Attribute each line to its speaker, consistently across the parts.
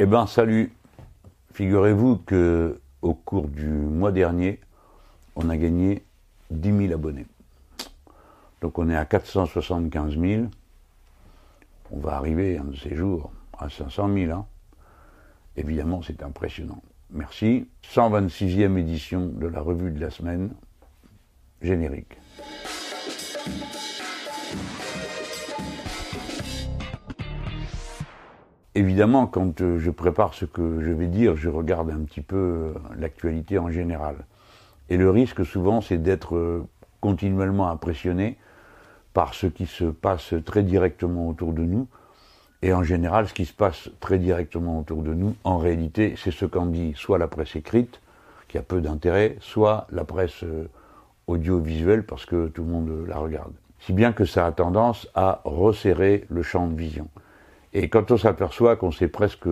Speaker 1: Eh ben salut. Figurez-vous que au cours du mois dernier, on a gagné 10 000 abonnés. Donc on est à 475 000. On va arriver un de ces jours à 500 000. Hein. Évidemment, c'est impressionnant. Merci. 126e édition de la revue de la semaine. Générique. Évidemment, quand euh, je prépare ce que je vais dire, je regarde un petit peu euh, l'actualité en général. Et le risque souvent, c'est d'être euh, continuellement impressionné par ce qui se passe très directement autour de nous. Et en général, ce qui se passe très directement autour de nous, en réalité, c'est ce qu'en dit soit la presse écrite, qui a peu d'intérêt, soit la presse audiovisuelle, parce que tout le monde la regarde. Si bien que ça a tendance à resserrer le champ de vision. Et quand on s'aperçoit qu'on s'est presque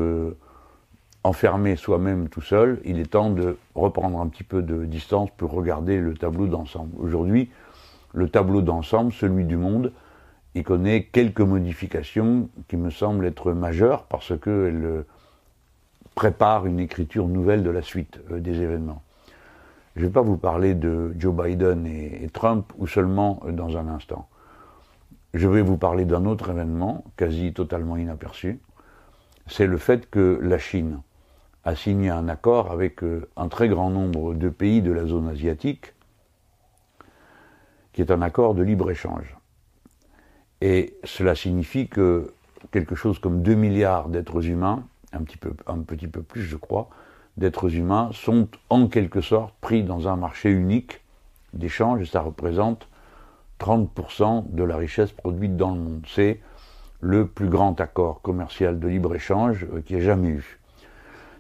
Speaker 1: enfermé soi-même tout seul, il est temps de reprendre un petit peu de distance pour regarder le tableau d'ensemble. Aujourd'hui, le tableau d'ensemble, celui du monde, il connaît quelques modifications qui me semblent être majeures parce qu'elles préparent une écriture nouvelle de la suite euh, des événements. Je ne vais pas vous parler de Joe Biden et Trump ou seulement euh, dans un instant. Je vais vous parler d'un autre événement, quasi totalement inaperçu. C'est le fait que la Chine a signé un accord avec euh, un très grand nombre de pays de la zone asiatique, qui est un accord de libre-échange. Et cela signifie que quelque chose comme 2 milliards d'êtres humains, un petit, peu, un petit peu plus je crois, d'êtres humains sont en quelque sorte pris dans un marché unique d'échange et ça représente 30% de la richesse produite dans le monde. C'est le plus grand accord commercial de libre-échange euh, qu'il y ait jamais eu.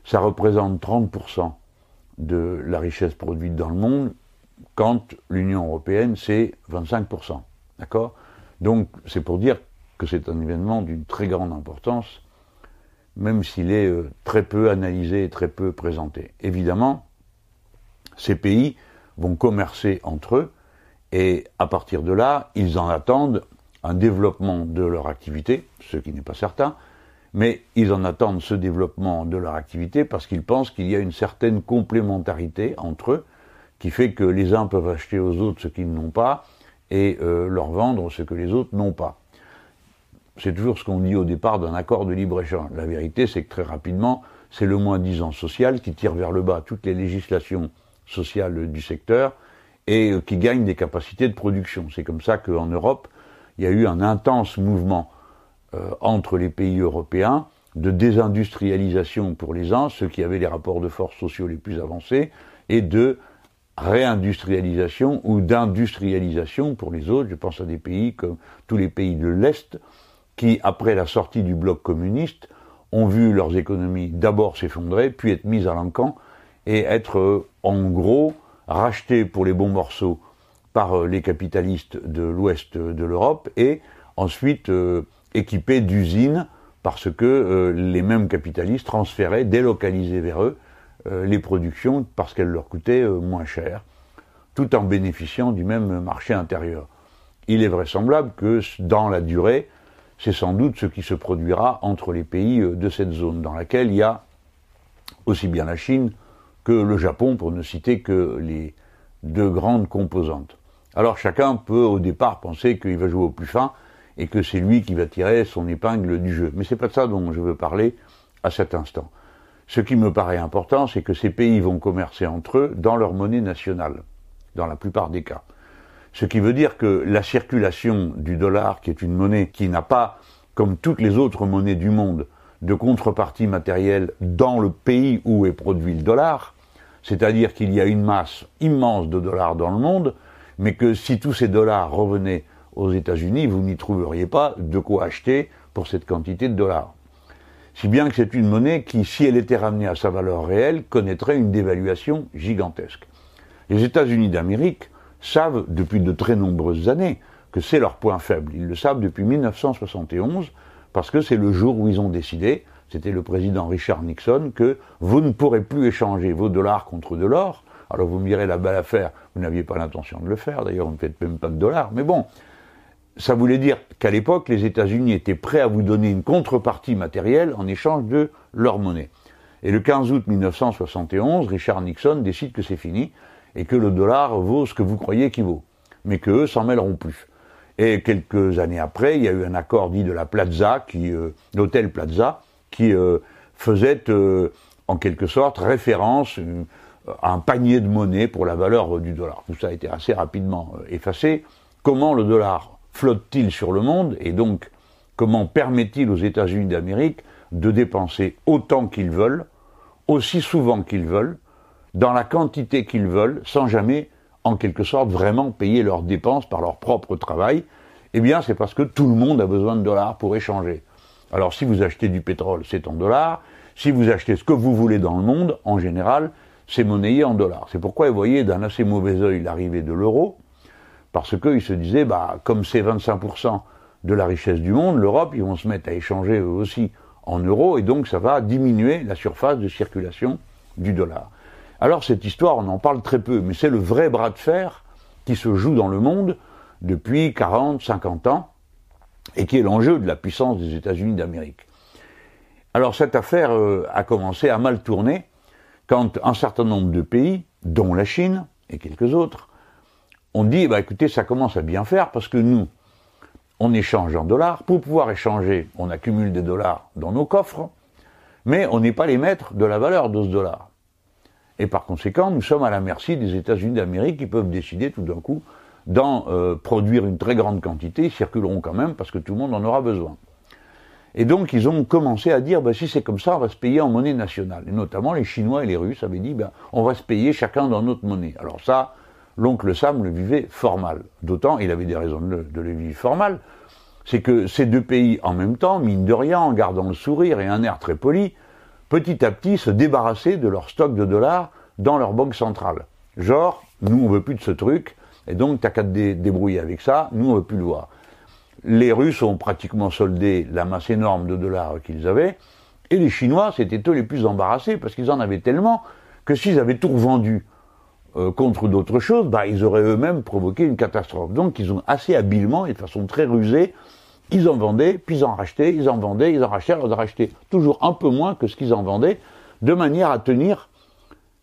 Speaker 1: Ça représente 30% de la richesse produite dans le monde, quand l'Union européenne, c'est 25%. D'accord? Donc, c'est pour dire que c'est un événement d'une très grande importance, même s'il est euh, très peu analysé et très peu présenté. Évidemment, ces pays vont commercer entre eux, et à partir de là, ils en attendent un développement de leur activité, ce qui n'est pas certain, mais ils en attendent ce développement de leur activité parce qu'ils pensent qu'il y a une certaine complémentarité entre eux, qui fait que les uns peuvent acheter aux autres ce qu'ils n'ont pas et euh, leur vendre ce que les autres n'ont pas. C'est toujours ce qu'on dit au départ d'un accord de libre-échange. La vérité, c'est que très rapidement, c'est le moins-disant social qui tire vers le bas toutes les législations sociales du secteur, et euh, qui gagnent des capacités de production. C'est comme ça qu'en Europe, il y a eu un intense mouvement euh, entre les pays européens de désindustrialisation pour les uns, ceux qui avaient les rapports de force sociaux les plus avancés, et de réindustrialisation ou d'industrialisation pour les autres. Je pense à des pays comme tous les pays de l'Est, qui, après la sortie du bloc communiste, ont vu leurs économies d'abord s'effondrer, puis être mises à l'encan, et être euh, en gros rachetés pour les bons morceaux par euh, les capitalistes de l'ouest de l'Europe et ensuite euh, équipés d'usines parce que euh, les mêmes capitalistes transféraient, délocalisaient vers eux les productions parce qu'elles leur coûtaient moins cher, tout en bénéficiant du même marché intérieur. Il est vraisemblable que dans la durée, c'est sans doute ce qui se produira entre les pays de cette zone, dans laquelle il y a aussi bien la Chine que le Japon, pour ne citer que les deux grandes composantes. Alors chacun peut au départ penser qu'il va jouer au plus fin et que c'est lui qui va tirer son épingle du jeu. Mais c'est pas de ça dont je veux parler à cet instant. Ce qui me paraît important, c'est que ces pays vont commercer entre eux dans leur monnaie nationale, dans la plupart des cas. Ce qui veut dire que la circulation du dollar, qui est une monnaie qui n'a pas, comme toutes les autres monnaies du monde, de contrepartie matérielle dans le pays où est produit le dollar, c'est-à-dire qu'il y a une masse immense de dollars dans le monde, mais que si tous ces dollars revenaient aux États-Unis, vous n'y trouveriez pas de quoi acheter pour cette quantité de dollars. Si bien que c'est une monnaie qui, si elle était ramenée à sa valeur réelle, connaîtrait une dévaluation gigantesque. Les États-Unis d'Amérique savent depuis de très nombreuses années que c'est leur point faible. Ils le savent depuis 1971 parce que c'est le jour où ils ont décidé c'était le président Richard Nixon, que vous ne pourrez plus échanger vos dollars contre de l'or. Alors vous me direz la belle affaire, vous n'aviez pas l'intention de le faire, d'ailleurs vous ne faites même pas de dollars, mais bon, ça voulait dire qu'à l'époque, les États-Unis étaient prêts à vous donner une contrepartie matérielle en échange de leur monnaie. Et le 15 août 1971, Richard Nixon décide que c'est fini et que le dollar vaut ce que vous croyez qu'il vaut, mais qu'eux s'en mêleront plus. Et quelques années après, il y a eu un accord dit de la Plaza, qui, euh, l'hôtel Plaza, qui euh, faisait euh, en quelque sorte référence à un panier de monnaie pour la valeur du dollar. Tout ça a été assez rapidement effacé. Comment le dollar flotte-t-il sur le monde et donc comment permet-il aux États-Unis d'Amérique de dépenser autant qu'ils veulent, aussi souvent qu'ils veulent, dans la quantité qu'ils veulent, sans jamais, en quelque sorte, vraiment payer leurs dépenses par leur propre travail, eh bien, c'est parce que tout le monde a besoin de dollars pour échanger. Alors, si vous achetez du pétrole, c'est en dollars. Si vous achetez ce que vous voulez dans le monde, en général, c'est monnayé en dollars. C'est pourquoi vous voyez d'un assez mauvais œil l'arrivée de l'euro, parce qu'ils se disaient, bah, comme c'est 25% de la richesse du monde, l'Europe, ils vont se mettre à échanger eux aussi en euros, et donc ça va diminuer la surface de circulation du dollar. Alors cette histoire, on en parle très peu, mais c'est le vrai bras de fer qui se joue dans le monde depuis 40, 50 ans, et qui est l'enjeu de la puissance des États-Unis d'Amérique. Alors cette affaire euh, a commencé à mal tourner quand un certain nombre de pays, dont la Chine et quelques autres, ont dit, bah écoutez, ça commence à bien faire parce que nous, on échange en dollars. Pour pouvoir échanger, on accumule des dollars dans nos coffres, mais on n'est pas les maîtres de la valeur de ce dollar. Et par conséquent, nous sommes à la merci des États-Unis d'Amérique qui peuvent décider tout d'un coup d'en euh, produire une très grande quantité, circuleront quand même parce que tout le monde en aura besoin. Et donc ils ont commencé à dire, bah, si c'est comme ça, on va se payer en monnaie nationale. Et notamment les Chinois et les Russes avaient dit, bah, on va se payer chacun dans notre monnaie. Alors ça, l'oncle Sam le vivait fort mal. D'autant, il avait des raisons de le, vivre fort mal, c'est que ces deux pays, en même temps, mine de rien, en gardant le sourire et un air très poli, petit à petit se débarrasser de leur stock de dollars dans leur banque centrale. Genre, nous on veut plus de ce truc, et donc t'as qu'à te débrouiller avec ça, nous on veut plus le voir. Les Russes ont pratiquement soldé la masse énorme de dollars qu'ils avaient, et les Chinois, c'était eux les plus embarrassés, parce qu'ils en avaient tellement que s'ils avaient tout revendu euh, contre d'autres choses, bah, ils auraient eux-mêmes provoqué une catastrophe. Donc ils ont assez habilement et de façon très rusée ils en vendaient, puis ils en rachetaient, ils en vendaient, ils en rachetaient, ils en rachetaient toujours un peu moins que ce qu'ils en vendaient, de manière à tenir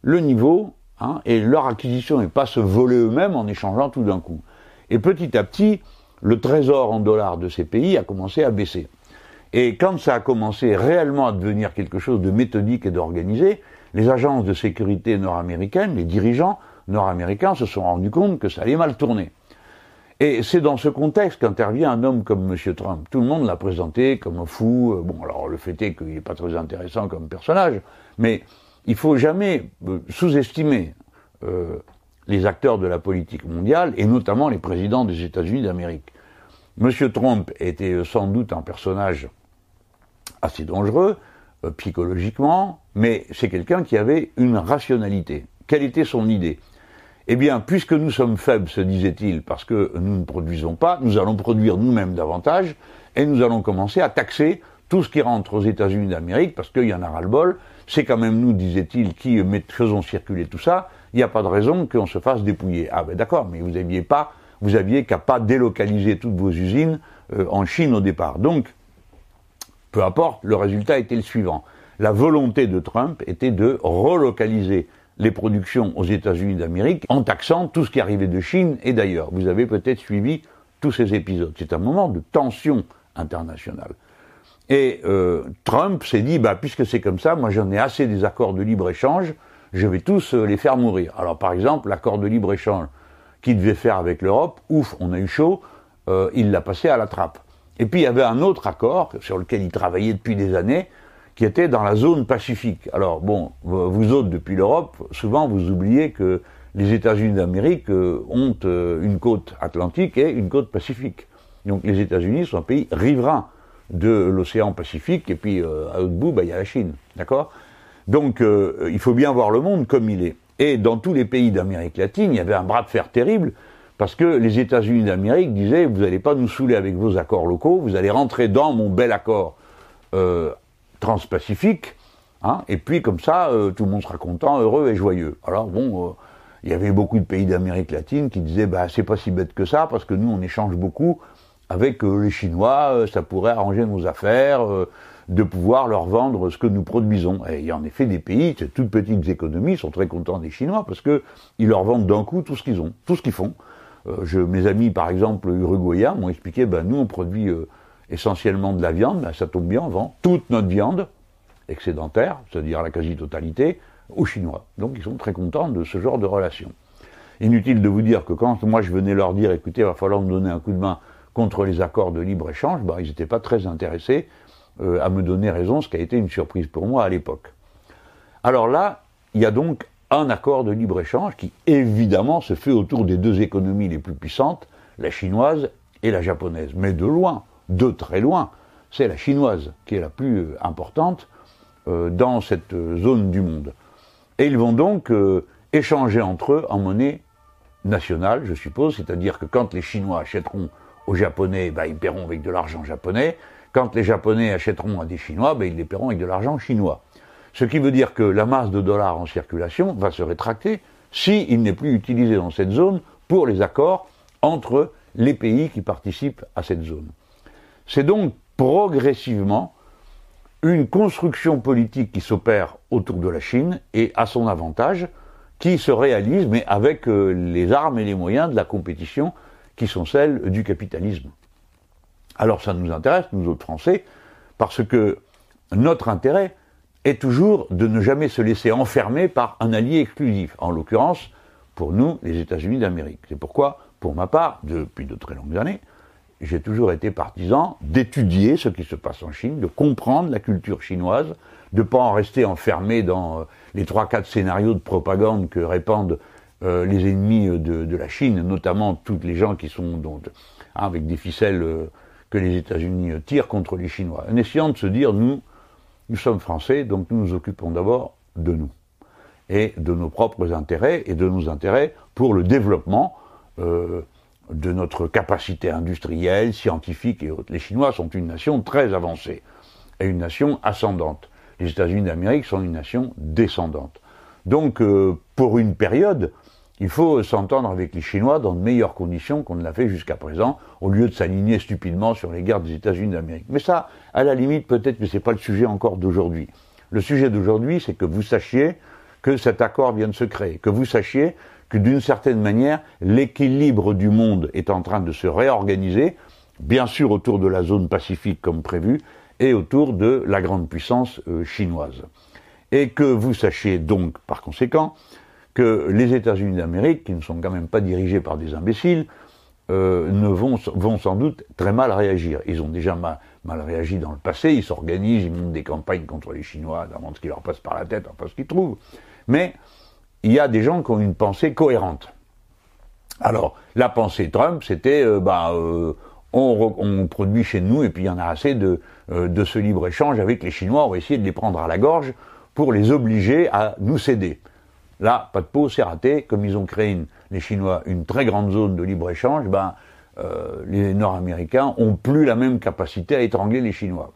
Speaker 1: le niveau, hein, et leur acquisition et pas se voler eux-mêmes en échangeant tout d'un coup. Et petit à petit, le trésor en dollars de ces pays a commencé à baisser. Et quand ça a commencé réellement à devenir quelque chose de méthodique et d'organisé, les agences de sécurité nord-américaines, les dirigeants nord-américains se sont rendus compte que ça allait mal tourner. Et c'est dans ce contexte qu'intervient un homme comme M. Trump. Tout le monde l'a présenté comme un fou. Bon, alors le fait est qu'il n'est pas très intéressant comme personnage, mais il faut jamais euh, sous-estimer euh, les acteurs de la politique mondiale, et notamment les présidents des États-Unis d'Amérique. M. Trump était euh, sans doute un personnage assez dangereux, psychologiquement, mais c'est quelqu'un qui avait une rationalité. Quelle était son idée? Eh bien, puisque nous sommes faibles, se disait-il, parce que nous ne produisons pas, nous allons produire nous-mêmes davantage, et nous allons commencer à taxer tout ce qui rentre aux États-Unis d'Amérique, parce qu'il y en a ras-le-bol. C'est quand même nous, disait-il, qui faisons circuler tout ça. Il n'y a pas de raison qu'on se fasse dépouiller. Ah ben d'accord, mais vous aviez pas, vous aviez qu'à pas délocaliser toutes vos usines euh, en Chine au départ. Donc, peu importe, le résultat était le suivant. La volonté de Trump était de relocaliser les productions aux États-Unis d'Amérique en taxant tout ce qui arrivait de Chine et d'ailleurs. Vous avez peut-être suivi tous ces épisodes. C'est un moment de tension internationale. Et euh, Trump s'est dit, bah, puisque c'est comme ça, moi j'en ai assez des accords de libre-échange, je vais tous euh, les faire mourir. Alors par exemple, l'accord de libre-échange qu'il devait faire avec l'Europe, ouf, on a eu chaud, euh, il l'a passé à la trappe. Et puis il y avait un autre accord sur lequel il travaillait depuis des années, qui était dans la zone pacifique. Alors bon, vous autres depuis l'Europe, souvent vous oubliez que les États-Unis d'Amérique ont une côte atlantique et une côte pacifique. Donc les États-Unis sont un pays riverain de l'océan Pacifique et puis euh, à l'autre bout, bah, il y a la Chine, d'accord? Donc il faut bien voir le monde comme il est. Et dans tous les pays d'Amérique latine, il y avait un bras de fer terrible parce que les États-Unis d'Amérique disaient vous n'allez pas nous saouler avec vos accords locaux, vous allez rentrer dans mon bel accord euh, transpacifique, hein, et puis comme ça, euh, tout le monde sera content, heureux et joyeux. Alors bon, euh, il y avait beaucoup de pays d'Amérique latine qui disaient, bah c'est pas si bête que ça, parce que nous on échange beaucoup, avec les Chinois, ça pourrait arranger nos affaires, de pouvoir leur vendre ce que nous produisons. Et en effet des pays, ces toutes petites économies, sont très contents des Chinois parce que ils leur vendent d'un coup tout ce qu'ils ont, tout ce qu'ils font. Euh, mes amis, par exemple, uruguayens, m'ont expliqué, ben, nous, on produit euh, essentiellement de la viande, ben, ça tombe bien, on vend toute notre viande excédentaire, c'est-à-dire la quasi-totalité, aux Chinois. Donc ils sont très contents de ce genre de relation. Inutile de vous dire que quand moi je venais leur dire, écoutez, il va falloir me donner un coup de main contre les accords de libre-échange, ben, ils n'étaient pas très intéressés euh, à me donner raison, ce qui a été une surprise pour moi à l'époque. Alors là, il y a donc un accord de libre-échange qui évidemment se fait autour des deux économies les plus puissantes, la chinoise et la japonaise. Mais de loin, de très loin, c'est la chinoise qui est la plus euh, importante euh, dans cette zone du monde. Et ils vont donc échanger entre eux en monnaie nationale, je suppose, c'est-à-dire que quand les Chinois achèteront aux Japonais, bah, ils paieront avec de l'argent japonais, quand les Japonais achèteront à des Chinois, ben, ils les paieront avec de l'argent chinois. Ce qui veut dire que la masse de dollars en circulation va se rétracter s'il n'est plus utilisé dans cette zone pour les accords entre les pays qui participent à cette zone. C'est donc progressivement une construction politique qui s'opère autour de la Chine et à son avantage, qui se réalise, mais avec euh, les armes et les moyens de la compétition qui sont celles du capitalisme. Alors ça nous intéresse, nous autres Français, parce que notre intérêt est toujours de ne jamais se laisser enfermer par un allié exclusif, en l'occurrence, pour nous, les États-Unis d'Amérique. C'est pourquoi, pour ma part, depuis de très longues années, j'ai toujours été partisan d'étudier ce qui se passe en Chine, de comprendre la culture chinoise, de ne pas en rester enfermé dans euh, les trois quatre scénarios de propagande que répandent euh, les ennemis de, la Chine, notamment toutes les gens qui sont hein, avec des ficelles euh, que les États-Unis tirent contre les Chinois, en essayant de se dire, nous, nous sommes français, donc nous nous occupons d'abord de nous, et de nos propres intérêts, et de nos intérêts pour le développement euh, de notre capacité industrielle, scientifique et autres. Les Chinois sont une nation très avancée, et une nation ascendante. Les États-Unis d'Amérique sont une nation descendante. Donc, euh, pour une période, il faut s'entendre avec les Chinois dans de meilleures conditions qu'on ne l'a fait jusqu'à présent, au lieu de s'aligner stupidement sur les guerres des États-Unis d'Amérique. Mais ça, à la limite, peut-être que ce n'est pas le sujet encore d'aujourd'hui. Le sujet d'aujourd'hui, c'est que vous sachiez que cet accord vient de se créer, que vous sachiez que d'une certaine manière, l'équilibre du monde est en train de se réorganiser, bien sûr autour de la zone pacifique comme prévu, et autour de la grande puissance euh, chinoise. Et que vous sachiez donc, par conséquent, que les États-Unis d'Amérique, qui ne sont quand même pas dirigés par des imbéciles, euh, ne vont, vont sans doute très mal réagir. Ils ont déjà mal, réagi dans le passé, ils s'organisent, ils montent des campagnes contre les Chinois, avant ce qui leur passe par la tête, enfin ce qu'ils trouvent. Mais il y a des gens qui ont une pensée cohérente. Alors, la pensée Trump, c'était, euh, bah, euh, on, on, produit chez nous et puis il y en a assez de, de ce libre-échange avec les Chinois, on va essayer de les prendre à la gorge pour les obliger à nous céder. Là, pas de peau, c'est raté. Comme ils ont créé, les Chinois, une très grande zone de libre-échange, ben, euh, les Nord-Américains ont plus la même capacité à étrangler les Chinois.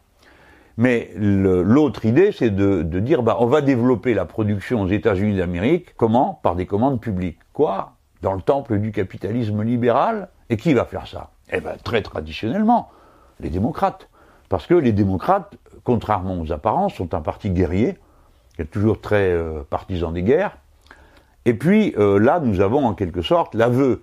Speaker 1: Mais l'autre idée, c'est de, dire, bah, on va développer la production aux États-Unis d'Amérique. Comment? Par des commandes publiques. Quoi? Dans le temple du capitalisme libéral? Et qui va faire ça? Eh bien, très traditionnellement, les démocrates. Parce que les démocrates, contrairement aux apparences, sont un parti guerrier, qui est toujours très euh, partisan des guerres, et puis euh, là, nous avons en quelque sorte l'aveu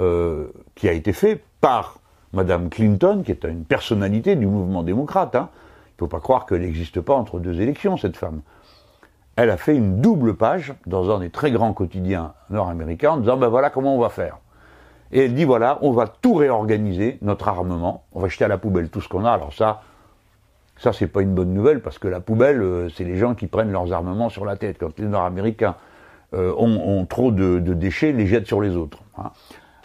Speaker 1: euh, qui a été fait par Madame Clinton, qui est une personnalité du mouvement démocrate. Hein. Il ne faut pas croire qu'elle n'existe pas entre deux élections, cette femme. Elle a fait une double page dans un des très grands quotidiens nord-américains en disant ben voilà comment on va faire. Et elle dit voilà, on va tout réorganiser, notre armement, on va jeter à la poubelle tout ce qu'on a. Alors ça, ça c'est pas une bonne nouvelle parce que la poubelle, euh, c'est les gens qui prennent leurs armements sur la tête. Quand les Nord-Américains euh, ont, trop de, déchets, les jettent sur les autres. Hein.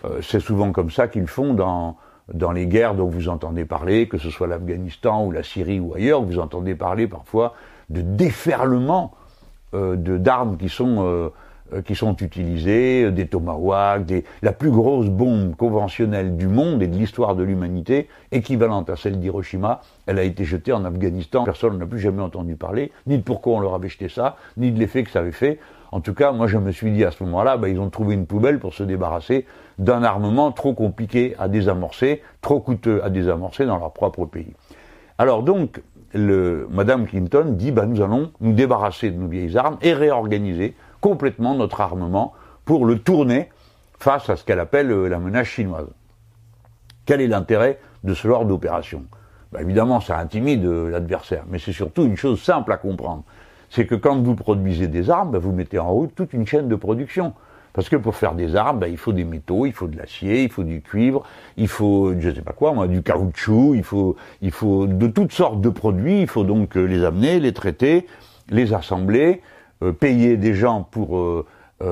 Speaker 1: Euh, c'est souvent comme ça qu'ils font dans, dans les guerres dont vous entendez parler, que ce soit l'Afghanistan ou la Syrie ou ailleurs, vous entendez parler parfois de déferlement euh, d'armes qui sont qui sont utilisées, des tomahawks, des, la plus grosse bombe conventionnelle du monde et de l'histoire de l'humanité, équivalente à celle d'Hiroshima, elle a été jetée en Afghanistan. Personne n'a plus jamais entendu parler, ni de pourquoi on leur avait jeté ça, ni de l'effet que ça avait fait. En tout cas, moi je me suis dit à ce moment-là, bah, ils ont trouvé une poubelle pour se débarrasser d'un armement trop compliqué à désamorcer, trop coûteux à désamorcer dans leur propre pays. Alors donc, le, Madame Clinton dit, bah, nous allons nous débarrasser de nos vieilles armes et réorganiser complètement notre armement pour le tourner face à ce qu'elle appelle euh, la menace chinoise. Quel est l'intérêt de ce genre d'opération? Bah, Évidemment, ça intimide euh, l'adversaire, mais c'est surtout une chose simple à comprendre. C'est que quand vous produisez des armes, bah, vous mettez en route toute une chaîne de production. Parce que pour faire des armes, bah, il faut des métaux, il faut de l'acier, il faut du cuivre, il faut, je sais pas quoi, moi, du caoutchouc, il faut, de toutes sortes de produits. Il faut donc euh, les amener, les traiter, les assembler, payer des gens pour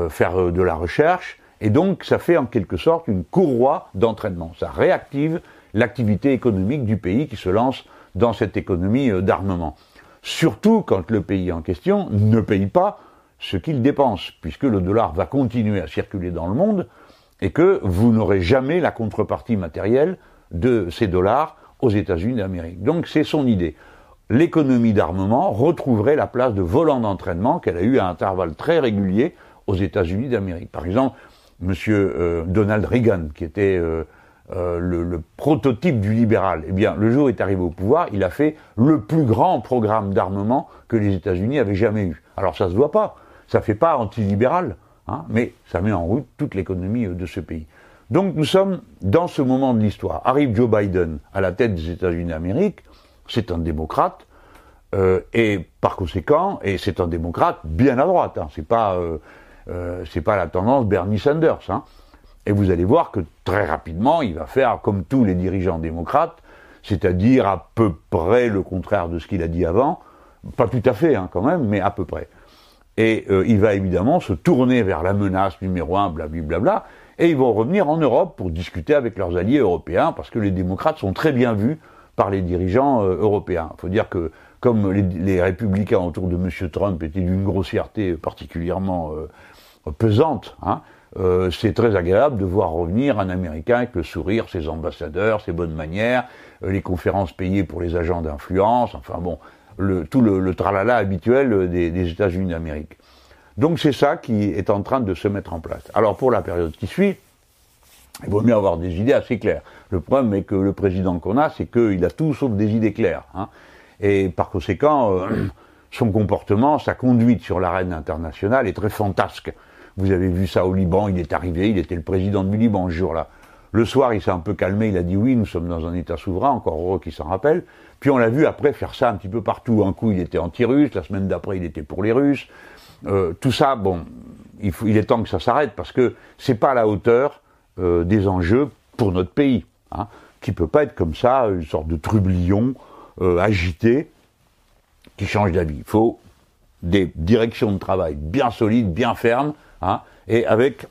Speaker 1: faire de la recherche, et donc, ça fait en quelque sorte une courroie d'entraînement. Ça réactive l'activité économique du pays qui se lance dans cette économie euh, d'armement. Surtout quand le pays en question ne paye pas ce qu'il dépense, puisque le dollar va continuer à circuler dans le monde et que vous n'aurez jamais la contrepartie matérielle de ces dollars aux États-Unis d'Amérique. Donc c'est son idée. L'économie d'armement retrouverait la place de volant d'entraînement qu'elle a eu à intervalles très réguliers aux États-Unis d'Amérique. Par exemple, Monsieur euh, Donald Reagan, qui était euh, euh, le, prototype du libéral, eh bien, le jour est arrivé au pouvoir, il a fait le plus grand programme d'armement que les États-Unis avaient jamais eu. Alors ça se voit pas, ça fait pas antilibéral, hein, mais ça met en route toute l'économie de ce pays. Donc nous sommes dans ce moment de l'histoire. Arrive Joe Biden à la tête des États-Unis d'Amérique, c'est un démocrate, et par conséquent, et c'est un démocrate bien à droite. Hein, c'est pas euh, c'est pas la tendance Bernie Sanders. Hein. Et vous allez voir que très rapidement, il va faire comme tous les dirigeants démocrates, c'est-à-dire à peu près le contraire de ce qu'il a dit avant, pas tout à fait hein, quand même, mais à peu près. Et euh, il va évidemment se tourner vers la menace numéro un, blablabla, et ils vont revenir en Europe pour discuter avec leurs alliés européens, parce que les démocrates sont très bien vus par les dirigeants euh, européens. Il faut dire que comme les, républicains autour de M. Trump étaient d'une grossièreté particulièrement pesante. Hein. Euh, c'est très agréable de voir revenir un Américain avec le sourire, ses ambassadeurs, ses bonnes manières, euh, les conférences payées pour les agents d'influence, enfin bon, tout le, tralala habituel des, États-Unis d'Amérique. Donc c'est ça qui est en train de se mettre en place. Alors pour la période qui suit, il vaut mieux avoir des idées assez claires. Le problème est que le président qu'on a, c'est qu'il a tout sauf des idées claires. Hein. Et par conséquent, euh, son comportement, sa conduite sur l'arène internationale est très fantasque. Vous avez vu ça au Liban, il est arrivé, il était le président du Liban ce jour-là. Le soir, il s'est un peu calmé, il a dit oui, nous sommes dans un État souverain, encore heureux qu'il s'en rappelle. Puis on l'a vu après faire ça un petit peu partout. Un coup, il était anti-russe, la semaine d'après, il était pour les Russes. Euh, tout ça, bon, il, est temps que ça s'arrête parce que c'est pas à la hauteur euh, des enjeux pour notre pays, hein, qui peut pas être comme ça, une sorte de trublion euh, agité qui change d'avis. Il faut des directions de travail bien solides, bien fermes, Hein, et avec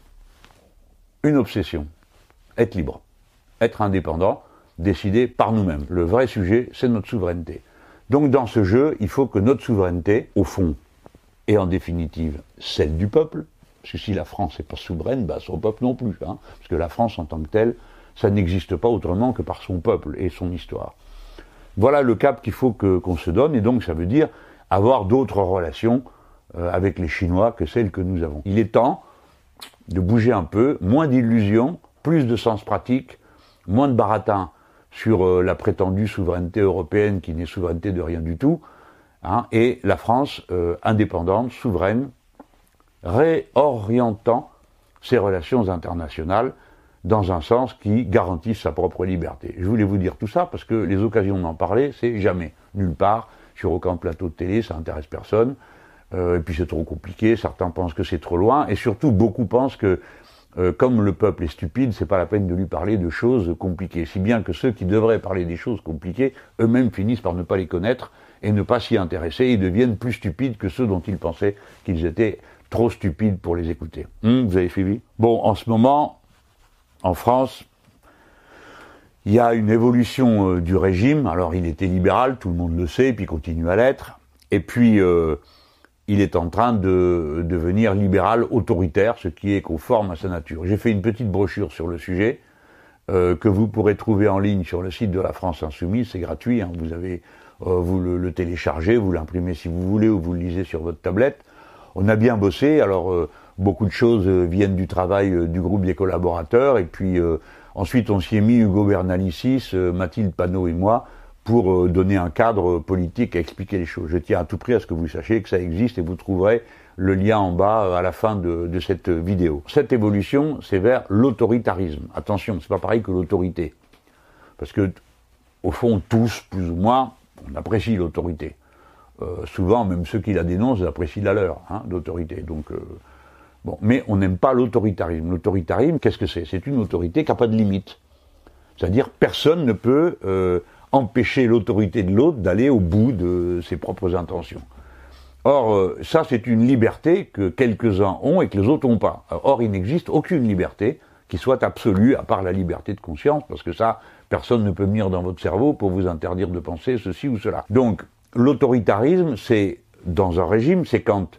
Speaker 1: une obsession, être libre, être indépendant, décider par nous-mêmes. Le vrai sujet, c'est notre souveraineté. Donc dans ce jeu, il faut que notre souveraineté, au fond, et en définitive celle du peuple, parce si la France n'est pas souveraine, bah son peuple non plus, hein, parce que la France en tant que telle, ça n'existe pas autrement que par son peuple et son histoire. Voilà le cap qu'il faut qu'on se donne, et donc ça veut dire avoir d'autres relations avec les Chinois que celles que nous avons. Il est temps de bouger un peu, moins d'illusions, plus de sens pratique, moins de baratin sur euh, la prétendue souveraineté européenne qui n'est souveraineté de rien du tout, hein, et la France euh, indépendante, souveraine, réorientant ses relations internationales dans un sens qui garantisse sa propre liberté. Je voulais vous dire tout ça parce que les occasions d'en parler, c'est jamais, nulle part, sur aucun plateau de télé, ça intéresse personne. Euh, et puis c'est trop compliqué, certains pensent que c'est trop loin, et surtout beaucoup pensent que euh, comme le peuple est stupide, c'est pas la peine de lui parler de choses compliquées. Si bien que ceux qui devraient parler des choses compliquées, eux-mêmes finissent par ne pas les connaître et ne pas s'y intéresser, et deviennent plus stupides que ceux dont ils pensaient qu'ils étaient trop stupides pour les écouter. Hmm, vous avez suivi? Bon, en ce moment, en France, il y a une évolution euh, du régime. Alors, il était libéral, tout le monde le sait, et puis continue à l'être. Et puis, il est en train de devenir libéral autoritaire, ce qui est conforme à sa nature. J'ai fait une petite brochure sur le sujet euh, que vous pourrez trouver en ligne sur le site de la France Insoumise, c'est gratuit, hein. vous avez euh, vous le, téléchargez, vous l'imprimez si vous voulez ou vous le lisez sur votre tablette. on a bien bossé. Alors beaucoup de choses viennent du travail du groupe des collaborateurs, et puis ensuite on s'y est mis Hugo Bernalicis, Mathilde Panot et moi pour donner un cadre politique à expliquer les choses. Je tiens à tout prix à ce que vous sachiez que ça existe et vous trouverez le lien en bas à la fin de, cette vidéo. Cette évolution, c'est vers l'autoritarisme. Attention, c'est pas pareil que l'autorité. Parce que, au fond, tous, plus ou moins, on apprécie l'autorité. Euh, souvent, même ceux qui la dénoncent apprécient la leur, hein, d'autorité. Donc, euh, bon, mais on n'aime pas l'autoritarisme. L'autoritarisme, qu'est-ce que c'est? C'est une autorité qui n'a pas de limite. C'est-à-dire, personne ne peut euh, empêcher l'autorité de l'autre d'aller au bout de ses propres intentions. Or, euh, ça, c'est une liberté que quelques-uns ont et que les autres n'ont pas. Or, il n'existe aucune liberté qui soit absolue, à part la liberté de conscience, parce que ça, personne ne peut venir dans votre cerveau pour vous interdire de penser ceci ou cela. Donc, l'autoritarisme, c'est, dans un régime, c'est quand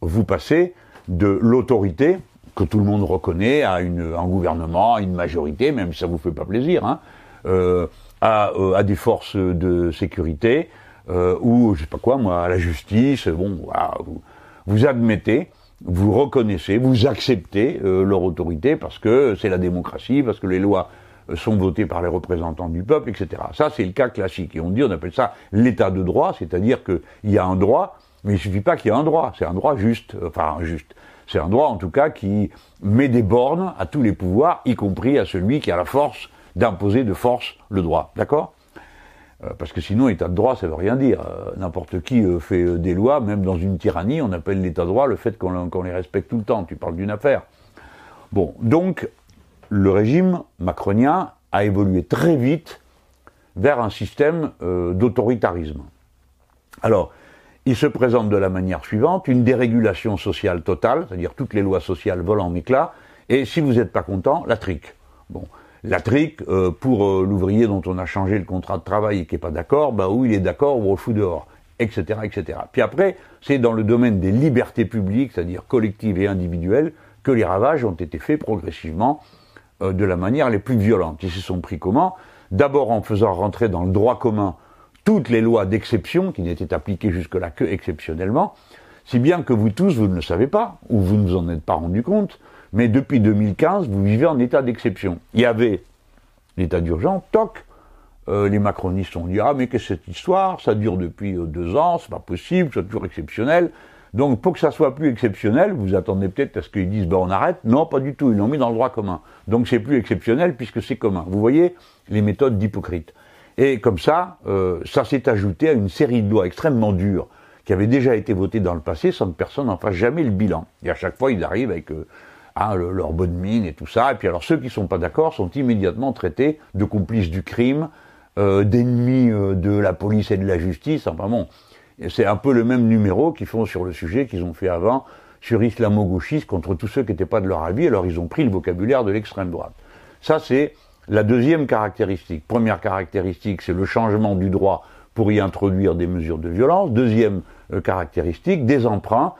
Speaker 1: vous passez de l'autorité, que tout le monde reconnaît, à un gouvernement, à une majorité, même si ça vous fait pas plaisir, hein, euh, à, euh, à, des forces de sécurité, euh, ou je sais pas quoi, moi, à la justice. Bon, voilà, vous, vous admettez, vous reconnaissez, vous acceptez euh, leur autorité parce que c'est la démocratie, parce que les lois sont votées par les représentants du peuple, etc. Ça, c'est le cas classique. Et on dit, on appelle ça l'état de droit, c'est-à-dire qu'il y a un droit, mais il suffit pas qu'il y ait un droit. C'est un droit juste, enfin juste. C'est un droit, en tout cas, qui met des bornes à tous les pouvoirs, y compris à celui qui a la force d'imposer de force le droit. D'accord? Euh, parce que sinon, état de droit, ça veut rien dire. Euh, n'importe qui euh, fait des lois, même dans une tyrannie, on appelle l'état de droit le fait qu'on les respecte tout le temps. Tu parles d'une affaire. Bon, donc, le régime macronien a évolué très vite vers un système d'autoritarisme. Alors, il se présente de la manière suivante, une dérégulation sociale totale, c'est-à-dire toutes les lois sociales volent en éclats, et si vous n'êtes pas content, la trique. Bon, la trique, euh, pour euh, l'ouvrier dont on a changé le contrat de travail et qui n'est pas d'accord, bah où il est d'accord ou on le fout dehors, etc., etc. Puis après, c'est dans le domaine des libertés publiques, c'est-à-dire collectives et individuelles, que les ravages ont été faits progressivement euh, de la manière les plus violente. Ils se sont pris comment? D'abord en faisant rentrer dans le droit commun toutes les lois d'exception qui n'étaient appliquées jusque-là que exceptionnellement, si bien que vous tous, vous ne le savez pas, ou vous ne vous en êtes pas rendu compte, mais depuis 2015, vous vivez en état d'exception. Il y avait l'état d'urgence, toc, euh, les macronistes ont dit ah mais qu'est-ce que cette histoire? Ça dure depuis euh, deux ans, c'est pas possible, c'est toujours exceptionnel. Donc pour que ça soit plus exceptionnel, vous attendez peut-être à ce qu'ils disent ben on arrête. Non, pas du tout, ils l'ont mis dans le droit commun. Donc c'est plus exceptionnel puisque c'est commun. Vous voyez les méthodes d'hypocrite. Et comme ça, euh, ça s'est ajouté à une série de lois extrêmement dures qui avaient déjà été votées dans le passé sans que personne n'en fasse jamais le bilan. Et à chaque fois, ils arrivent avec Hein, leur bonne mine et tout ça. Et puis alors ceux qui sont pas d'accord sont immédiatement traités de complices du crime, euh, d'ennemis euh, de la police et de la justice. Enfin bon, c'est un peu le même numéro qu'ils font sur le sujet qu'ils ont fait avant sur islamo-gauchistes contre tous ceux qui n'étaient pas de leur avis. Alors ils ont pris le vocabulaire de l'extrême droite. Ça c'est la deuxième caractéristique. Première caractéristique, c'est le changement du droit pour y introduire des mesures de violence. Deuxième euh, caractéristique, des emprunts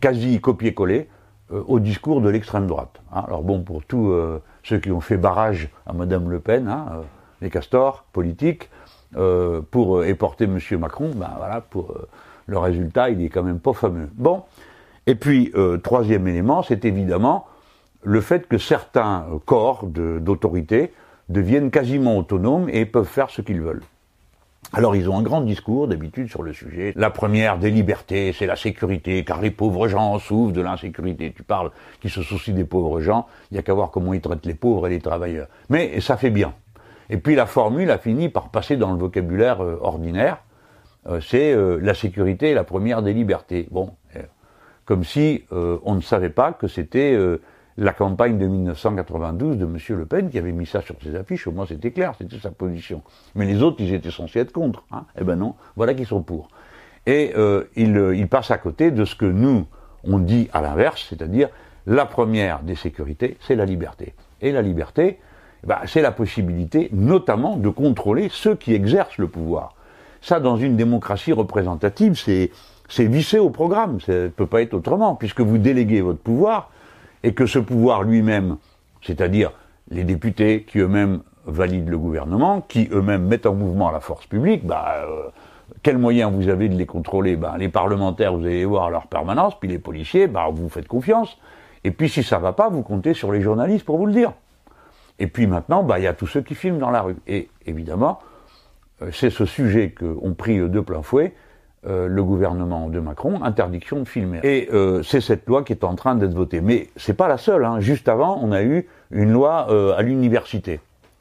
Speaker 1: quasi copier-coller au discours de l'extrême droite. Hein. Alors bon, pour tous euh, ceux qui ont fait barrage à Madame Le Pen, hein, euh, les castors politiques, pour éporter Monsieur Macron, ben voilà, pour le résultat, il est quand même pas fameux. Bon, et puis troisième élément, c'est évidemment le fait que certains corps d'autorité deviennent quasiment autonomes et peuvent faire ce qu'ils veulent. Alors ils ont un grand discours d'habitude sur le sujet. La première des libertés, c'est la sécurité, car les pauvres gens souffrent de l'insécurité. Tu parles qui se soucient des pauvres gens, il n'y a qu'à voir comment ils traitent les pauvres et les travailleurs. Mais ça fait bien. Et puis la formule a fini par passer dans le vocabulaire euh, ordinaire. Euh, c'est euh, la sécurité la première des libertés. Bon, comme si on ne savait pas que c'était la campagne de 1992 de M. Le Pen qui avait mis ça sur ses affiches, au moins c'était clair, c'était sa position. Mais les autres, ils étaient censés être contre. Hein. Eh ben non, voilà qu'ils sont pour. Et euh, ils euh, il passent à côté de ce que nous, on dit à l'inverse, c'est-à-dire la première des sécurités, c'est la liberté. Et la liberté, ben, c'est la possibilité notamment de contrôler ceux qui exercent le pouvoir. Ça, dans une démocratie représentative, c'est vissé au programme. Ça ne peut pas être autrement, puisque vous déléguez votre pouvoir et que ce pouvoir lui-même, c'est-à-dire les députés qui eux-mêmes valident le gouvernement, qui eux-mêmes mettent en mouvement la force publique, bah, euh, quels moyens vous avez de les contrôler? Ben, Les parlementaires, vous allez voir leur permanence, puis les policiers, ben, vous faites confiance. Et puis si ça va pas, vous comptez sur les journalistes pour vous le dire. Et puis maintenant, ben, il y a tous ceux qui filment dans la rue. Et évidemment, euh, c'est ce sujet qu'ont pris de plein fouet euh, le gouvernement de Macron, interdiction de filmer. Et euh, c'est cette loi qui est en train d'être votée. Mais c'est pas la seule. Hein. Juste avant, on a eu une loi à l'université.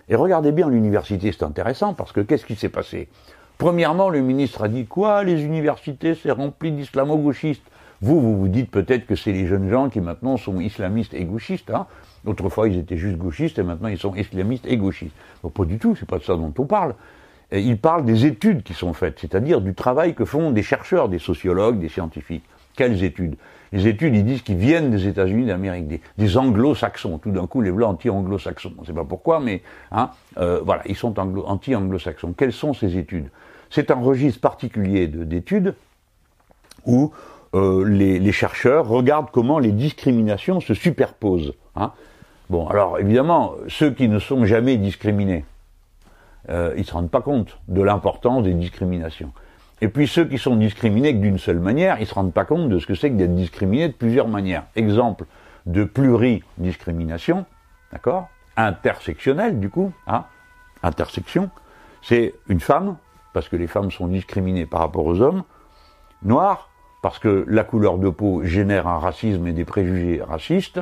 Speaker 1: Et regardez bien l'université, c'est intéressant parce que qu'est-ce qui s'est passé? Premièrement, le ministre a dit quoi? Les universités, c'est rempli d'islamo-gauchistes. Vous, vous vous dites peut-être que c'est les jeunes gens qui maintenant sont islamistes et gauchistes. Hein Autrefois, ils étaient juste gauchistes et maintenant ils sont islamistes et gauchistes. Donc, pas du tout, c'est pas de ça dont on parle. Il parle des études qui sont faites, c'est-à-dire du travail que font des chercheurs, des sociologues, des scientifiques. Quelles études? Les études, ils disent qu'ils viennent des États-Unis d'Amérique, des, anglo-saxons. Tout d'un coup, les blancs anti-anglo-saxons. On ne sait pas pourquoi, mais hein, euh, voilà, ils sont anti-anglo-saxons. Quelles sont ces études? C'est un registre particulier d'études où euh, les, chercheurs regardent comment les discriminations se superposent. Hein. Bon, alors évidemment, ceux qui ne sont jamais discriminés, euh, ils ne se rendent pas compte de l'importance des discriminations. Et puis ceux qui sont discriminés d'une seule manière, ils ne se rendent pas compte de ce que c'est que d'être discriminé de plusieurs manières. Exemple de pluridiscrimination, d'accord? Intersectionnelle, du coup, hein? Intersection, c'est une femme, parce que les femmes sont discriminées par rapport aux hommes, noire, parce que la couleur de peau génère un racisme et des préjugés racistes,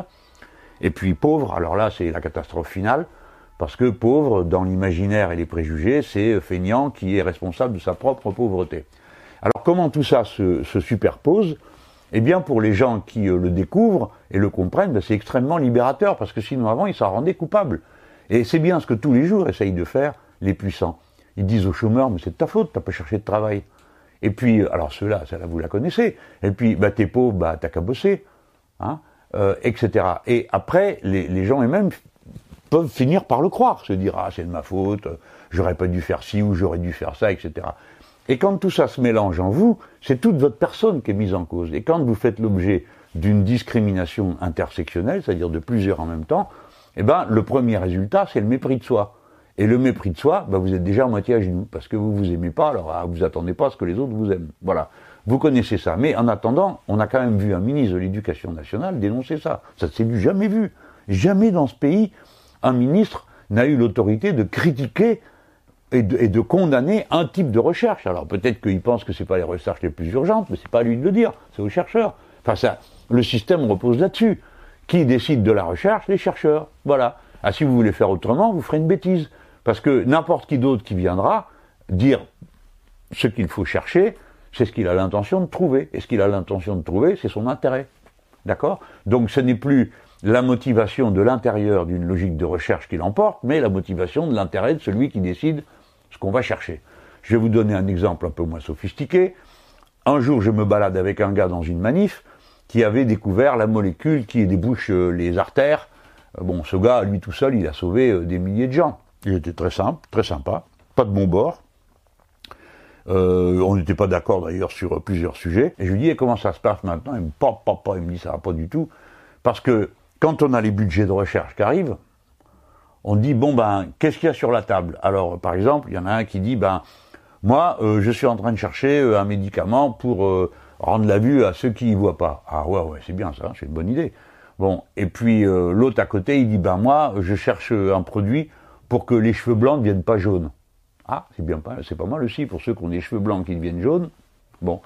Speaker 1: et puis pauvre, alors là c'est la catastrophe finale, parce que pauvre, dans l'imaginaire et les préjugés, c'est feignant qui est responsable de sa propre pauvreté. Alors comment tout ça se, superpose? Eh bien pour les gens qui euh, le découvrent et le comprennent, ben, c'est extrêmement libérateur, parce que sinon avant ils s'en rendaient coupables. Et c'est bien ce que tous les jours essayent de faire les puissants. Ils disent aux chômeurs, mais c'est de ta faute, t'as pas cherché de travail. Et puis, euh, alors ceux-là, celle-là, vous la connaissez. Et puis, bah, t'es pauvre, bah, t'as qu'à bosser. Hein, euh, etc. Et après, les, les gens eux-mêmes peuvent finir par le croire, se dire, ah, c'est de ma faute, j'aurais pas dû faire ci ou j'aurais dû faire ça, etc. Et quand tout ça se mélange en vous, c'est toute votre personne qui est mise en cause. Et quand vous faites l'objet d'une discrimination intersectionnelle, c'est-à-dire de plusieurs en même temps, eh ben, le premier résultat, c'est le mépris de soi. Et le mépris de soi, ben, vous êtes déjà à moitié à genoux, parce que vous vous aimez pas, alors ah, vous attendez pas à ce que les autres vous aiment. Voilà. Vous connaissez ça. Mais en attendant, on a quand même vu un ministre de l'Éducation nationale dénoncer ça. Ça ne s'est jamais vu. Jamais dans ce pays, un ministre n'a eu l'autorité de critiquer et de, condamner un type de recherche. Alors peut-être qu'il pense que ce pas les recherches les plus urgentes, mais c'est pas à lui de le dire, c'est aux chercheurs. Enfin, ça, le système repose là-dessus. Qui décide de la recherche? Les chercheurs. Voilà. Ah, si vous voulez faire autrement, vous ferez une bêtise. Parce que n'importe qui d'autre qui viendra dire ce qu'il faut chercher, c'est ce qu'il a l'intention de trouver. Et ce qu'il a l'intention de trouver, c'est son intérêt. D'accord? Donc ce n'est plus la motivation de l'intérieur d'une logique de recherche qui l'emporte, mais la motivation de l'intérêt de celui qui décide ce qu'on va chercher. Je vais vous donner un exemple un peu moins sophistiqué. Un jour, je me balade avec un gars dans une manif qui avait découvert la molécule qui débouche euh, les artères. Euh, bon, ce gars, lui tout seul, il a sauvé euh, des milliers de gens. Il était très simple, très sympa, pas de bon bord. on n'était pas d'accord d'ailleurs sur plusieurs sujets. Et je lui dis, et comment ça se passe maintenant? Il me pas, pas, pas. Il me dit, ça va pas du tout. Parce que quand on a les budgets de recherche qui arrivent, on dit bon ben qu'est-ce qu'il y a sur la table? Alors par exemple, il y en a un qui dit ben moi euh, je suis en train de chercher euh, un médicament pour euh, rendre la vue à ceux qui y voient pas. Ah ouais ouais c'est bien ça, c'est une bonne idée. Bon et puis l'autre à côté il dit ben moi je cherche un produit pour que les cheveux blancs ne deviennent pas jaunes. Ah c'est bien pas c'est pas mal aussi pour ceux qui ont des cheveux blancs qui deviennent jaunes. Bon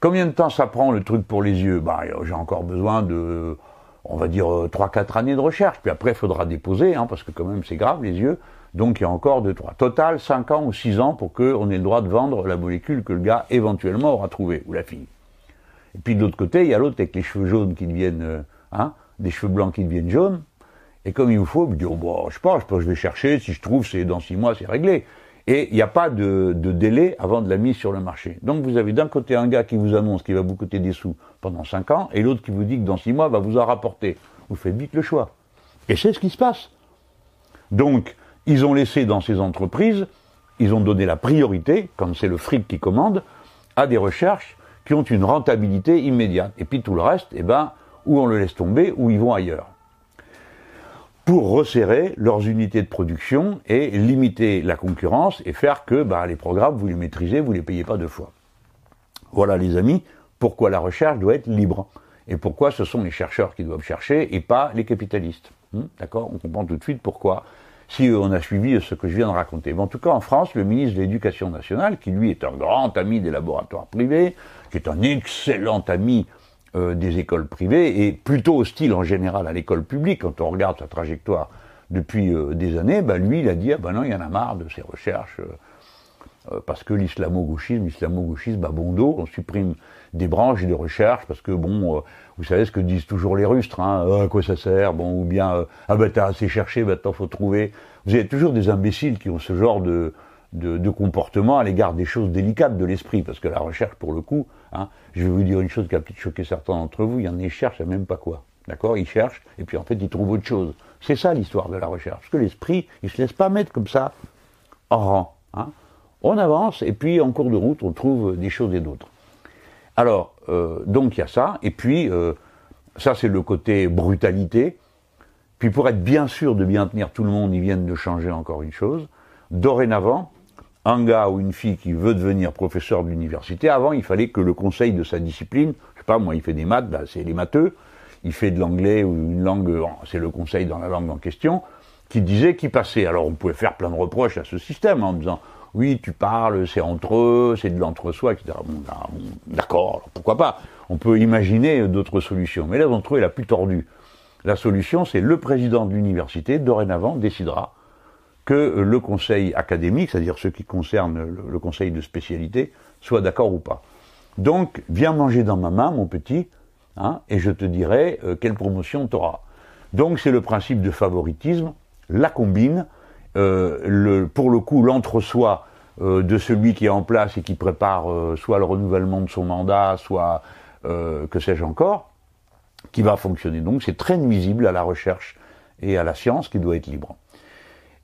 Speaker 1: combien de temps ça prend le truc pour les yeux? Ben j'ai encore besoin de on va dire, 3-4 euh, années de recherche. Puis après, il faudra déposer, hein, parce que quand même, c'est grave, les yeux. Donc, il y a encore 2, 3. Total, 5 ans ou 6 ans pour qu'on ait le droit de vendre la molécule que le gars, éventuellement, aura trouvée, ou la fille. Et puis, de l'autre côté, il y a l'autre avec les cheveux jaunes qui deviennent, euh, hein, des cheveux blancs qui deviennent jaunes. Et comme il vous faut, vous dites, oh, bon, je sais pas, je, sais je vais chercher, si je trouve, c'est dans 6 mois, c'est réglé. Et il n'y a pas de, délai avant de la mise sur le marché. Donc vous avez d'un côté un gars qui vous annonce qu'il va vous coûter des sous pendant 5 ans, et l'autre qui vous dit que dans 6 mois va vous en rapporter. Vous faites vite le choix. Et c'est ce qui se passe. Donc, ils ont laissé dans ces entreprises, ils ont donné la priorité, quand c'est le fric qui commande, à des recherches qui ont une rentabilité immédiate. Et puis tout le reste, eh ben, ou on le laisse tomber, ou ils vont ailleurs. pour resserrer leurs unités de production et limiter la concurrence et faire que bah, les programmes, vous les maîtrisez, vous les payez pas deux fois. Voilà les amis, pourquoi la recherche doit être libre et pourquoi ce sont les chercheurs qui doivent chercher et pas les capitalistes. Hmm, d'accord On comprend tout de suite pourquoi si on a suivi ce que je viens de raconter. en tout cas, en France, le ministre de l'Éducation nationale, qui lui est un grand ami des laboratoires privés, qui est un excellent ami euh, des écoles privées, et plutôt hostile en général à l'école publique, quand on regarde sa trajectoire depuis euh, des années, bah, lui, il a dit, ah ben non, il y en a marre de ces recherches, euh, parce que l'islamo-gauchisme, l'islamo-gauchisme a bon dos, on supprime des branches de recherche, parce que bon, vous savez ce que disent toujours les rustres, hein, ah, à quoi ça sert, bon, ou bien, ah ben t'as assez cherché, maintenant faut trouver. Vous avez toujours des imbéciles qui ont ce genre de, de, comportement à l'égard des choses délicates de l'esprit, parce que la recherche, pour le coup, hein, je vais vous dire une chose qui a peut-être choqué certains d'entre vous, il y en a qui cherchent à même pas quoi. D'accord Ils cherchent, et puis en fait, ils trouvent autre chose. C'est ça l'histoire de la recherche. Parce que l'esprit, il se laisse pas mettre comme ça en rang. Hein. On avance, et puis en cours de route, on trouve des choses et d'autres. Alors, euh, donc il y a ça, et puis, euh, ça c'est le côté brutalité. Puis pour être bien sûr de bien tenir tout le monde, ils viennent de changer encore une chose. Dorénavant, un gars ou une fille qui veut devenir professeur d'université, avant, il fallait que le conseil de sa discipline, je sais pas, moi, il fait des maths, c'est les matheux, il fait de l'anglais ou une langue, c'est le conseil dans la langue en question, qui disait qui passait. Alors, on pouvait faire plein de reproches à ce système en disant, oui, tu parles, c'est entre eux, c'est de l'entre-soi, etc. Bah, bon, D'accord, pourquoi pas? On peut imaginer d'autres solutions. Mais là, d'entre eux est la plus tordue. La solution, c'est le président de l'université, dorénavant, décidera que le conseil académique, c'est-à-dire ce qui concerne le, conseil de spécialité, soit d'accord ou pas. Donc, viens manger dans ma main, mon petit, hein, et je te dirai euh, quelle promotion tu auras. Donc, c'est le principe de favoritisme, la combine, le, pour le coup, l'entre-soi euh, de celui qui est en place et qui prépare soit le renouvellement de son mandat, soit que sais-je encore, qui va fonctionner. Donc, c'est très nuisible à la recherche et à la science qui doit être libre.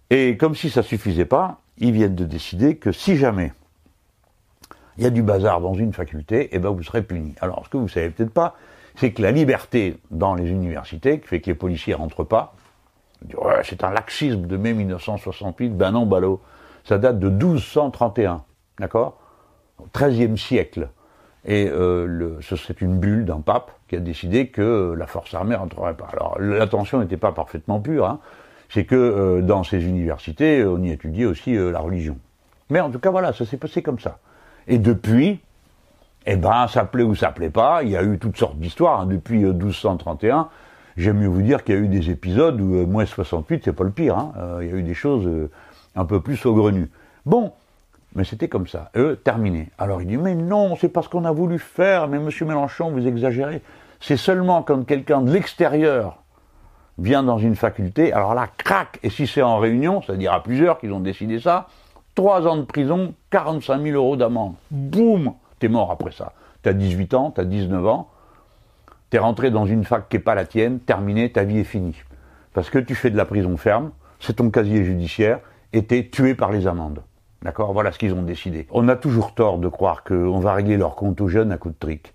Speaker 1: Et comme si ça suffisait pas, ils viennent de décider que si jamais il y a du bazar dans une faculté, eh ben vous serez puni. Alors, ce que vous savez peut-être pas, c'est que la liberté dans les universités, qui fait que les policiers rentrent pas, c'est un laxisme de mai 1968, ben non, ballot, ça date de 1231, d'accord? Au XIIIe siècle. Et euh, c'est une bulle d'un pape qui a décidé que la force armée rentrerait pas. Alors, l'attention n'était pas parfaitement pure, hein, c'est que euh, dans ces universités, on y étudiait aussi euh, la religion. Mais en tout cas, voilà, ça s'est passé comme ça. Et depuis, eh ben, ça plaît ou ça plaît pas, il y a eu toutes sortes d'histoires. Hein. Depuis 1231, euh, j'aime mieux vous dire qu'il y a eu des épisodes où moins 68, c'est pas le pire. Hein. il y a eu des choses un peu plus saugrenues. Bon, mais c'était comme ça. Eux, terminé. Alors il dit, mais non, c'est parce qu'on a voulu faire, mais monsieur Mélenchon, vous exagérez. C'est seulement quand quelqu'un de l'extérieur vient dans une faculté, alors là, crac, et si c'est en réunion, c'est-à-dire à plusieurs qui ont décidé ça, 3 ans de prison, 45 000 euros d'amende. Boum T'es mort après ça. T'as 18 ans, t'as 19 ans, t'es rentré dans une fac qui n'est pas la tienne, terminé, ta vie est finie. Parce que tu fais de la prison ferme, c'est ton casier judiciaire, et t'es tué par les amendes. D'accord? Voilà ce qu'ils ont décidé. On a toujours tort de croire qu'on va régler leur compte aux jeunes à coup de trick.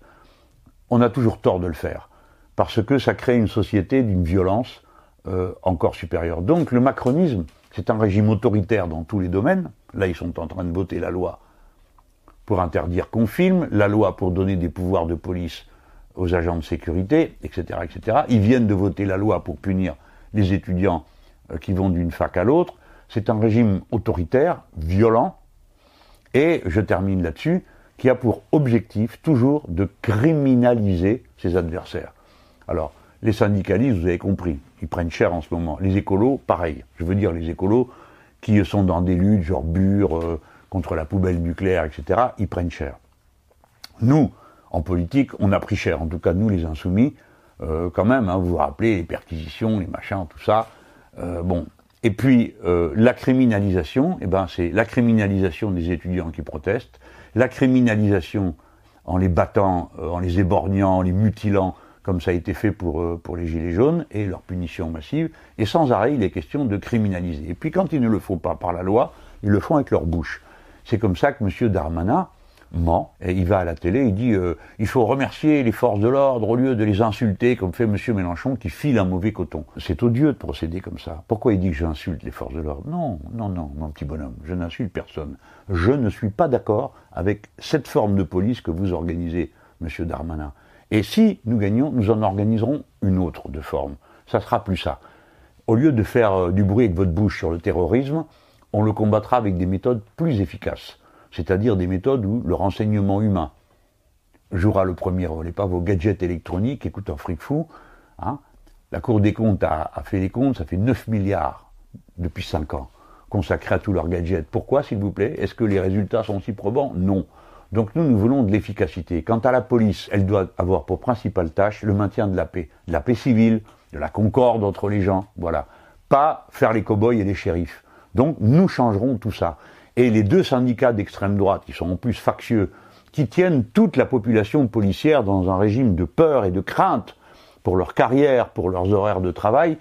Speaker 1: On a toujours tort de le faire parce que ça crée une société d'une violence euh, encore supérieure. Donc le macronisme, c'est un régime autoritaire dans tous les domaines. Là, ils sont en train de voter la loi pour interdire qu'on filme, la loi pour donner des pouvoirs de police aux agents de sécurité, etc., etc. Ils viennent de voter la loi pour punir les étudiants euh, qui vont d'une fac à l'autre. C'est un régime autoritaire, violent, et je termine là-dessus, qui a pour objectif toujours de criminaliser ses adversaires. Alors, les syndicalistes, vous avez compris, ils prennent cher en ce moment. Les écolos, pareil. Je veux dire, les écolos qui sont dans des luttes, genre Bure, euh, contre la poubelle nucléaire, etc., ils prennent cher. Nous, en politique, on a pris cher. En tout cas, nous, les insoumis, euh, quand même, hein, vous vous rappelez, les perquisitions, les machins, tout ça. Euh, bon. Et puis, la criminalisation, eh ben, c'est la criminalisation des étudiants qui protestent, la criminalisation en les battant, en les éborgnant, en les mutilant, comme ça a été fait pour, euh, pour les Gilets jaunes, et leur punition massive, et sans arrêt, il est question de criminaliser. Et puis quand ils ne le font pas par la loi, ils le font avec leur bouche. C'est comme ça que M. Darmanin ment, il va à la télé, il dit euh, il faut remercier les forces de l'ordre au lieu de les insulter comme fait M. Mélenchon qui file un mauvais coton. C'est odieux de procéder comme ça. Pourquoi il dit que j'insulte les forces de l'ordre? Non, non, non, mon petit bonhomme, je n'insulte personne. Je ne suis pas d'accord avec cette forme de police que vous organisez, M. Darmanin. Et si nous gagnons, nous en organiserons une autre de forme. Ça sera plus ça. Au lieu de faire euh, du bruit avec votre bouche sur le terrorisme, on le combattra avec des méthodes plus efficaces c'est-à-dire des méthodes où le renseignement humain jouera le premier rôle, et pas vos gadgets électroniques coûtent un fric fou. Hein. La Cour des comptes a, fait les comptes, ça fait 9 milliards depuis 5 ans consacrés à tous leurs gadgets. Pourquoi, s'il vous plaît? Est-ce que les résultats sont si probants? Non. Donc nous, nous voulons de l'efficacité. Quant à la police, elle doit avoir pour principale tâche le maintien de la paix, de la paix civile, de la concorde entre les gens, voilà. Pas faire les cow-boys et les shérifs. Donc nous changerons tout ça et les deux syndicats d'extrême droite, qui sont en plus factieux, qui tiennent toute la population policière dans un régime de peur et de crainte pour leur carrière, pour leurs horaires de travail,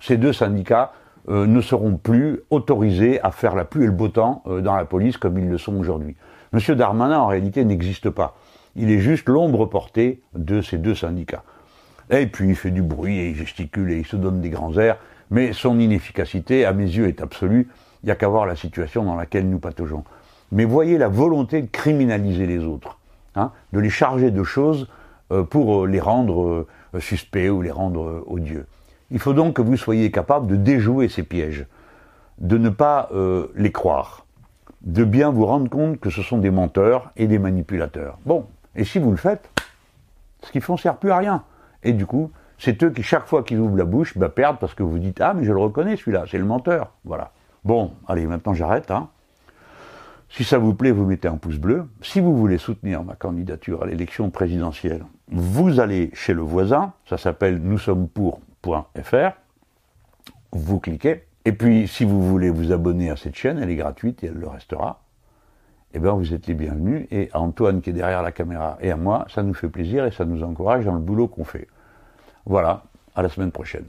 Speaker 1: ces deux syndicats euh, ne seront plus autorisés à faire la pluie et le beau temps euh, dans la police comme ils le sont aujourd'hui. Monsieur Darmanin, en réalité, n'existe pas. Il est juste l'ombre portée de ces deux syndicats. Et puis il fait du bruit et il gesticule et il se donne des grands airs, mais son inefficacité, à mes yeux, est absolue. Il n'y a qu'à voir la situation dans laquelle nous pataugeons. Mais voyez la volonté de criminaliser les autres, hein, de les charger de choses euh, pour euh, les rendre euh, suspects ou les rendre odieux. Il faut donc que vous soyez capable de déjouer ces pièges, de ne pas les croire, de bien vous rendre compte que ce sont des menteurs et des manipulateurs. Bon, et si vous le faites, ce qu'ils font sert plus à rien. Et du coup, c'est eux qui, chaque fois qu'ils ouvrent la bouche, bah, perdent parce que vous dites Ah, mais je le reconnais celui-là, c'est le menteur. Voilà. Bon, allez, maintenant j'arrête. Hein. Si ça vous plaît, vous mettez un pouce bleu. Si vous voulez soutenir ma candidature à l'élection présidentielle, vous allez chez le voisin, ça s'appelle nous sommes pour.fr, vous cliquez, et puis si vous voulez vous abonner à cette chaîne, elle est gratuite et elle le restera, eh bien vous êtes les bienvenus, et à Antoine qui est derrière la caméra et à moi, ça nous fait plaisir et ça nous encourage dans le boulot qu'on fait. Voilà, à la semaine prochaine.